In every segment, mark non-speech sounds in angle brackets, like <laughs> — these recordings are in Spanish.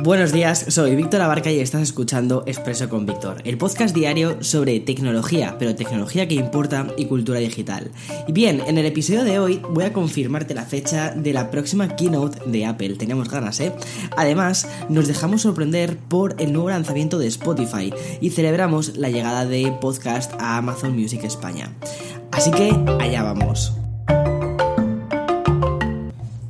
Buenos días, soy Víctor Abarca y estás escuchando Expreso con Víctor, el podcast diario sobre tecnología, pero tecnología que importa y cultura digital. Y bien, en el episodio de hoy voy a confirmarte la fecha de la próxima keynote de Apple. Teníamos ganas, ¿eh? Además, nos dejamos sorprender por el nuevo lanzamiento de Spotify y celebramos la llegada de podcast a Amazon Music España. Así que allá vamos.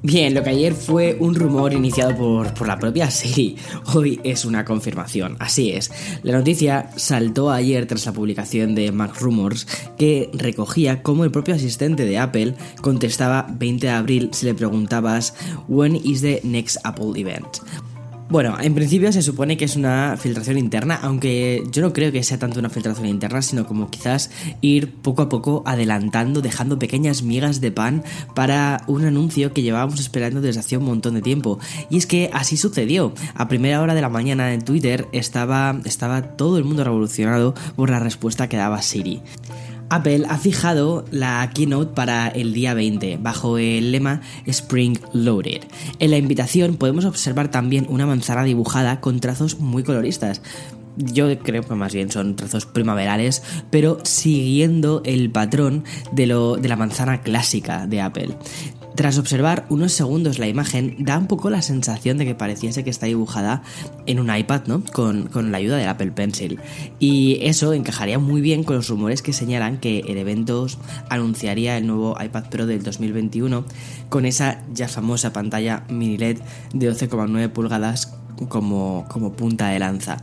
Bien, lo que ayer fue un rumor iniciado por, la propia Siri, hoy es una confirmación, así es. La noticia saltó ayer tras la publicación de Mac Rumors que recogía cómo el propio asistente de Apple contestaba 20 de abril si le preguntabas When is the next Apple event? Bueno, en principio se supone que es una filtración interna, aunque yo no creo que sea tanto una filtración interna, sino como quizás ir poco a poco adelantando, dejando pequeñas migas de pan para un anuncio que llevábamos esperando desde hace un montón de tiempo. Y es que así sucedió. A primera hora de la mañana en Twitter estaba, estaba todo el mundo revolucionado por la respuesta que daba Siri. Apple ha fijado la keynote para el día 20 bajo el lema Spring Loaded. En la invitación podemos observar también una manzana dibujada con trazos muy coloristas. Yo creo que más bien son trazos primaverales, pero siguiendo el patrón de, lo, de la manzana clásica de Apple. Tras observar unos segundos la imagen, da un poco la sensación de que pareciese que está dibujada en un iPad, ¿no? Con, la ayuda del Apple Pencil. Y eso encajaría muy bien con los rumores que señalan que el evento anunciaría el nuevo iPad Pro del 2021 con esa ya famosa pantalla mini LED de 12,9 pulgadas como, como punta de lanza.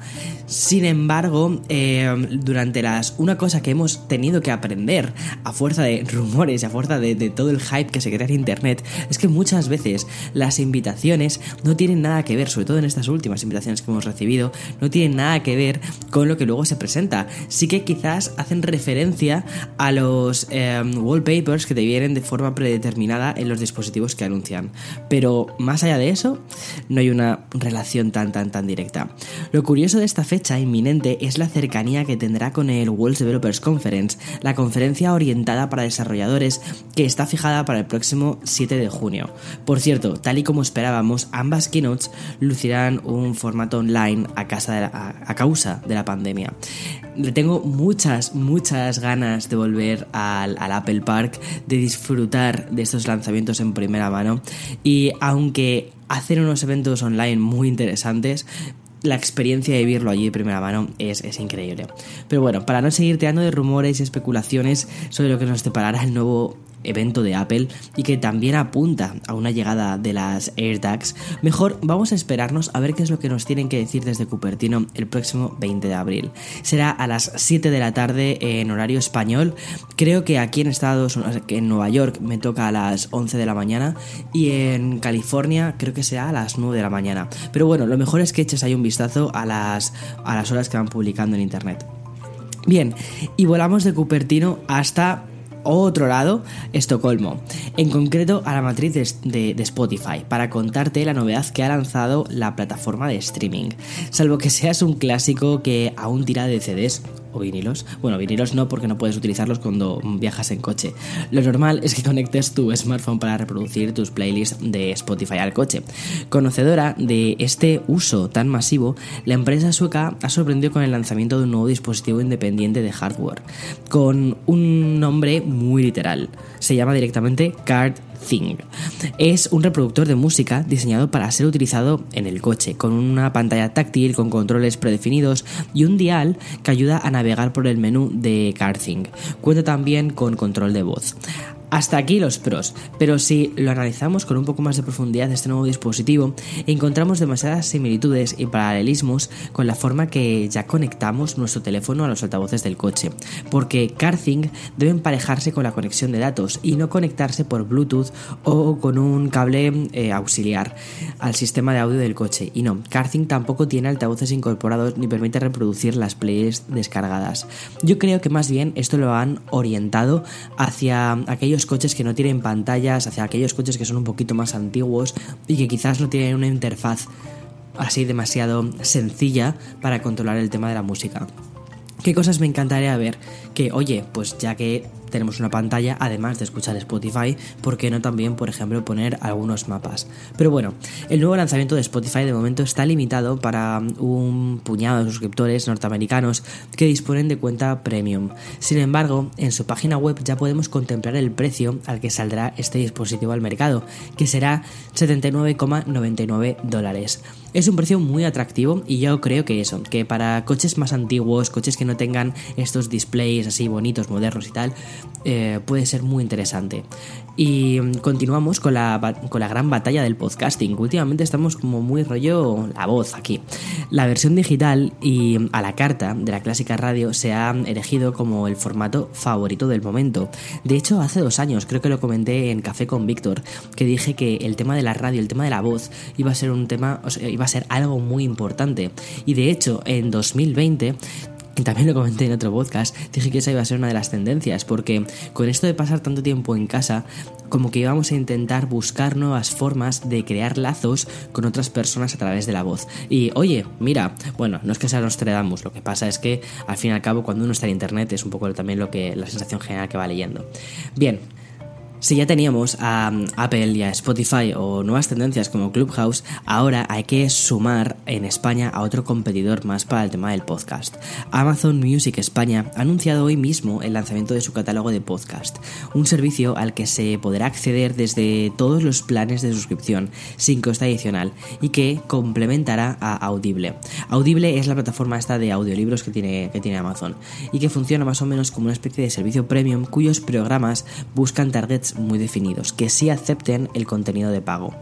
Sin embargo, eh, durante las. Una cosa que hemos tenido que aprender a fuerza de rumores y a fuerza de, todo el hype que se crea en internet es que muchas veces las invitaciones no tienen nada que ver, sobre todo en estas últimas invitaciones que hemos recibido, no tienen nada que ver con lo que luego se presenta. Sí que quizás hacen referencia a los eh, wallpapers que te vienen de forma predeterminada en los dispositivos que anuncian. Pero más allá de eso, no hay una relación tan tan tan directa. Lo curioso de esta fecha inminente es la cercanía que tendrá con el World Developers Conference, la conferencia orientada para desarrolladores que está fijada para el próximo 7 de junio. Por cierto, tal y como esperábamos, ambas keynotes lucirán un formato online a, causa de la pandemia. Le tengo muchas, muchas ganas de volver al, Apple Park, de disfrutar de estos lanzamientos en primera mano y aunque hacen unos eventos online muy interesantes. La experiencia de vivirlo allí de primera mano es, es increíble. Pero bueno, para no seguir tirando de rumores y especulaciones sobre lo que nos deparará el nuevo evento de Apple y que también apunta a una llegada de las AirTags, mejor vamos a esperarnos a ver qué es lo que nos tienen que decir desde Cupertino el próximo 20 de abril. Será a las 7 de la tarde en horario español. Creo que aquí en Estados en Nueva York me toca a las 11 de la mañana y en California creo que será a las 9 de la mañana. Pero bueno, lo mejor es que eches ahí un vistazo a las, a las horas que van publicando en internet. Bien, y volamos de Cupertino hasta otro lado, Estocolmo, en concreto a la matriz de, de, Spotify, para contarte la novedad que ha lanzado la plataforma de streaming. Salvo que seas un clásico que aún tira de CDs o vinilos. Bueno, vinilos no porque no puedes utilizarlos cuando viajas en coche. Lo normal es que conectes tu smartphone para reproducir tus playlists de Spotify al coche. Conocedora de este uso tan masivo, la empresa sueca ha sorprendido con el lanzamiento de un nuevo dispositivo independiente de hardware, con un nombre muy literal. Se llama directamente Card Thing. Es un reproductor de música diseñado para ser utilizado en el coche, con una pantalla táctil con controles predefinidos y un dial que ayuda a navegar por el menú de CarThing. Cuenta también con control de voz. Hasta aquí los pros, pero si lo analizamos con un poco más de profundidad este nuevo dispositivo, encontramos demasiadas similitudes y paralelismos con la forma que ya conectamos nuestro teléfono a los altavoces del coche, porque CarThing debe emparejarse con la conexión de datos y no conectarse por Bluetooth o con un cable eh, auxiliar al sistema de audio del coche. Y no, CarThing tampoco tiene altavoces incorporados ni permite reproducir las playlists descargadas. Yo creo que más bien esto lo han orientado hacia aquellos coches que no tienen pantallas, hacia aquellos coches que son un poquito más antiguos y que quizás no tienen una interfaz así demasiado sencilla para controlar el tema de la música. ¿Qué cosas me encantaría ver? Que, oye, pues ya que tenemos una pantalla, además de escuchar Spotify, ¿por qué no también, por ejemplo, poner algunos mapas? Pero bueno, el nuevo lanzamiento de Spotify de momento está limitado para un puñado de suscriptores norteamericanos que disponen de cuenta premium. Sin embargo, en su página web ya podemos contemplar el precio al que saldrá este dispositivo al mercado, que será 79,99 dólares. Es un precio muy atractivo y yo creo que eso, que para coches más antiguos, coches que no tengan estos displays así bonitos, modernos y tal, eh, puede ser muy interesante. Y continuamos con la, con la gran batalla del podcasting. Últimamente estamos como muy rollo la voz aquí. La versión digital y a la carta de la clásica radio se ha elegido como el formato favorito del momento. De hecho, hace dos años, creo que lo comenté en Café con Víctor, que dije que el tema de la radio, el tema de la voz, iba a ser un tema, iba a ser algo muy importante. Y de hecho, en 2020 y también lo comenté en otro podcast, dije que esa iba a ser una de las tendencias, porque con esto de pasar tanto tiempo en casa, como que íbamos a intentar buscar nuevas formas de crear lazos con otras personas a través de la voz. Y oye, mira, bueno, no es que sea Nostradamus, lo que pasa es que al fin y al cabo cuando uno está en internet es un poco también lo que la sensación general que va leyendo. Bien, si ya teníamos a Apple y a Spotify o nuevas tendencias como Clubhouse, ahora hay que sumar en España a otro competidor más para el tema del podcast. Amazon Music España ha anunciado hoy mismo el lanzamiento de su catálogo de podcast, un servicio al que se podrá acceder desde todos los planes de suscripción sin coste adicional y que complementará a Audible. Audible es la plataforma esta de audiolibros que tiene, que tiene Amazon y que funciona más o menos como una especie de servicio premium cuyos programas buscan targets muy definidos, que sí acepten el contenido de pago.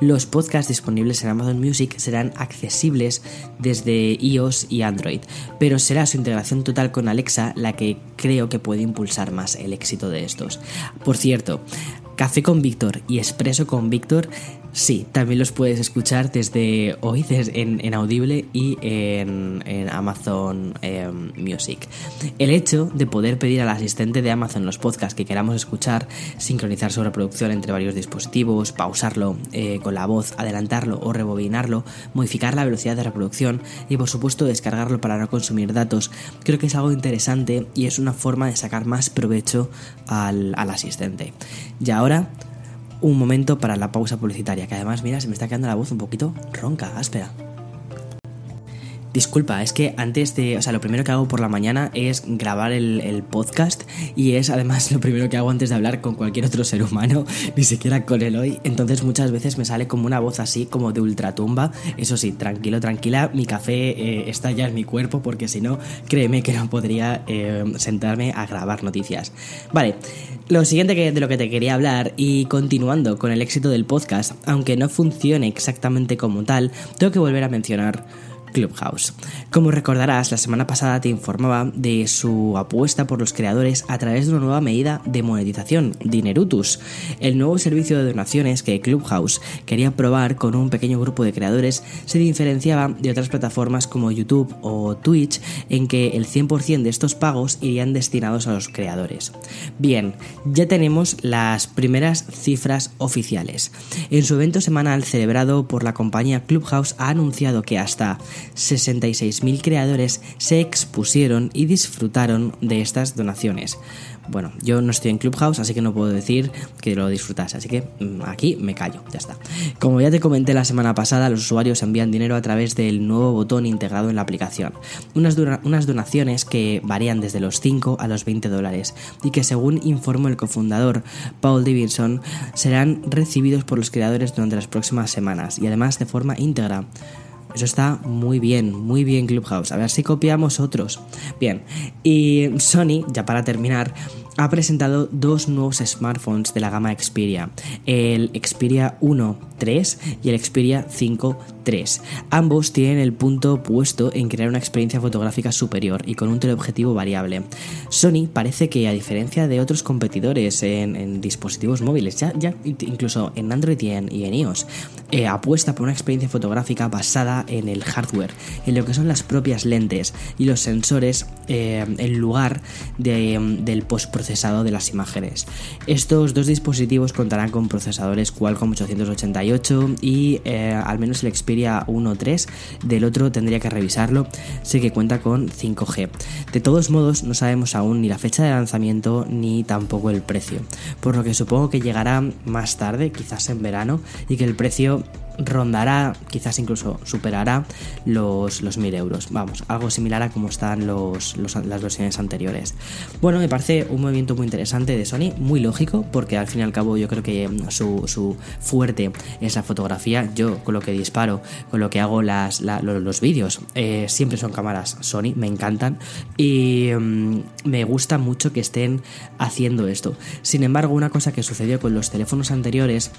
Los podcasts disponibles en Amazon Music serán accesibles desde iOS y Android, pero será su integración total con Alexa la que creo que puede impulsar más el éxito de estos. Por cierto, Café con Víctor y Expreso con Víctor Sí, también los puedes escuchar desde hoy en, Audible y en, Amazon em, Music. El hecho de poder pedir al asistente de Amazon los podcasts que queramos escuchar, sincronizar su reproducción entre varios dispositivos, pausarlo eh, con la voz, adelantarlo o rebobinarlo, modificar la velocidad de reproducción y por supuesto descargarlo para no consumir datos, creo que es algo interesante y es una forma de sacar más provecho al, al asistente. Y ahora un momento para la pausa publicitaria, que además, mira, se me está quedando la voz un poquito ronca, áspera. Disculpa, es que antes de. O sea, lo primero que hago por la mañana es grabar el, podcast y es además lo primero que hago antes de hablar con cualquier otro ser humano, <laughs> ni siquiera con él hoy. Entonces muchas veces me sale como una voz así, como de ultratumba. Eso sí, tranquilo, tranquila, mi café eh, está ya en mi cuerpo porque si no, créeme que no podría eh, sentarme a grabar noticias. Vale, lo siguiente que, de lo que te quería hablar y continuando con el éxito del podcast, aunque no funcione exactamente como tal, tengo que volver a mencionar Clubhouse. Como recordarás, la semana pasada te informaba de su apuesta por los creadores a través de una nueva medida de monetización, Dinerutus, el nuevo servicio de donaciones que Clubhouse quería probar con un pequeño grupo de creadores se diferenciaba de otras plataformas como YouTube o Twitch en que el 100% de estos pagos irían destinados a los creadores. Bien, ya tenemos las primeras cifras oficiales. En su evento semanal celebrado por la compañía Clubhouse ha anunciado que hasta 66.000 creadores se expusieron y disfrutaron de estas donaciones. Bueno, yo no estoy en Clubhouse, así que no puedo decir que lo disfrutase, así que mm, aquí me callo, ya está. Como ya te comenté la semana pasada, los usuarios envían dinero a través del nuevo botón integrado en la aplicación. Unas, unas donaciones que varían desde los 5 a los 20 dólares y que según informó el cofundador Paul Davidson, serán recibidos por los creadores durante las próximas semanas y además de forma íntegra. Eso está muy bien, muy bien Clubhouse. A ver si copiamos otros. Bien, y Sony, ya para terminar, ha presentado dos nuevos smartphones de la gama Xperia, el Xperia 1 3 y el Xperia 5 3. Ambos tienen el punto puesto en crear una experiencia fotográfica superior y con un teleobjetivo variable. Sony parece que a diferencia de otros competidores en, dispositivos móviles, ya, incluso en Android y en, iOS, eh, apuesta por una experiencia fotográfica basada en el hardware, en lo que son las propias lentes y los sensores eh, en lugar del postprocesado de las imágenes. Estos dos dispositivos contarán con procesadores Qualcomm 888 y eh, al menos el Xperia 1.3 del otro tendría que revisarlo, sé que cuenta con 5G. De todos modos, no sabemos aún ni la fecha de lanzamiento ni tampoco el precio, por lo que supongo que llegará más tarde, quizás en verano, y que el precio rondará, quizás incluso superará los, los 1000 euros. Vamos, algo similar a como están los, las versiones anteriores. Bueno, me parece un movimiento muy interesante de Sony, muy lógico, porque al fin y al cabo yo creo que su, fuerte es la fotografía. Yo con lo que disparo, con lo que hago las, los, vídeos, eh, siempre son cámaras Sony, me encantan y mm, me gusta mucho que estén haciendo esto. Sin embargo, una cosa que sucedió con los teléfonos anteriores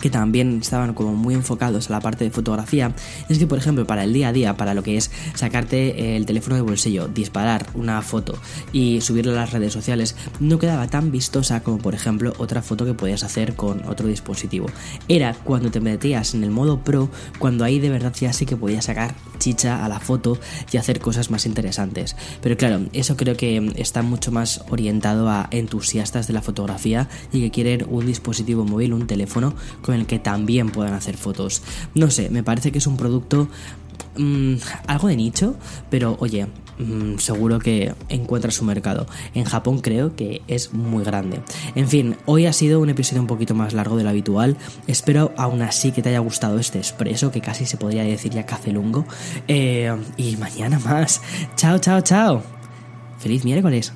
que también estaban como muy enfocados a la parte de fotografía, es que por ejemplo para el día a día, para lo que es sacarte el teléfono de bolsillo, disparar una foto y subirla a las redes sociales, no quedaba tan vistosa como por ejemplo otra foto que podías hacer con otro dispositivo. Era cuando te metías en el modo pro, cuando ahí de verdad ya sí que podías sacar chicha a la foto y hacer cosas más interesantes. Pero claro, eso creo que está mucho más orientado a entusiastas de la fotografía y que quieren un dispositivo móvil, un teléfono con el que también puedan hacer fotos. No sé, me parece que es un producto mm, algo de nicho, pero oye, mm, seguro que encuentra su mercado. En Japón creo que es muy grande. En fin, hoy ha sido un episodio un poquito más largo de lo habitual. Espero aún así que te haya gustado este expreso, que casi se podría decir ya café lungo. Eh, y mañana más. Chao, chao, chao. Feliz miércoles.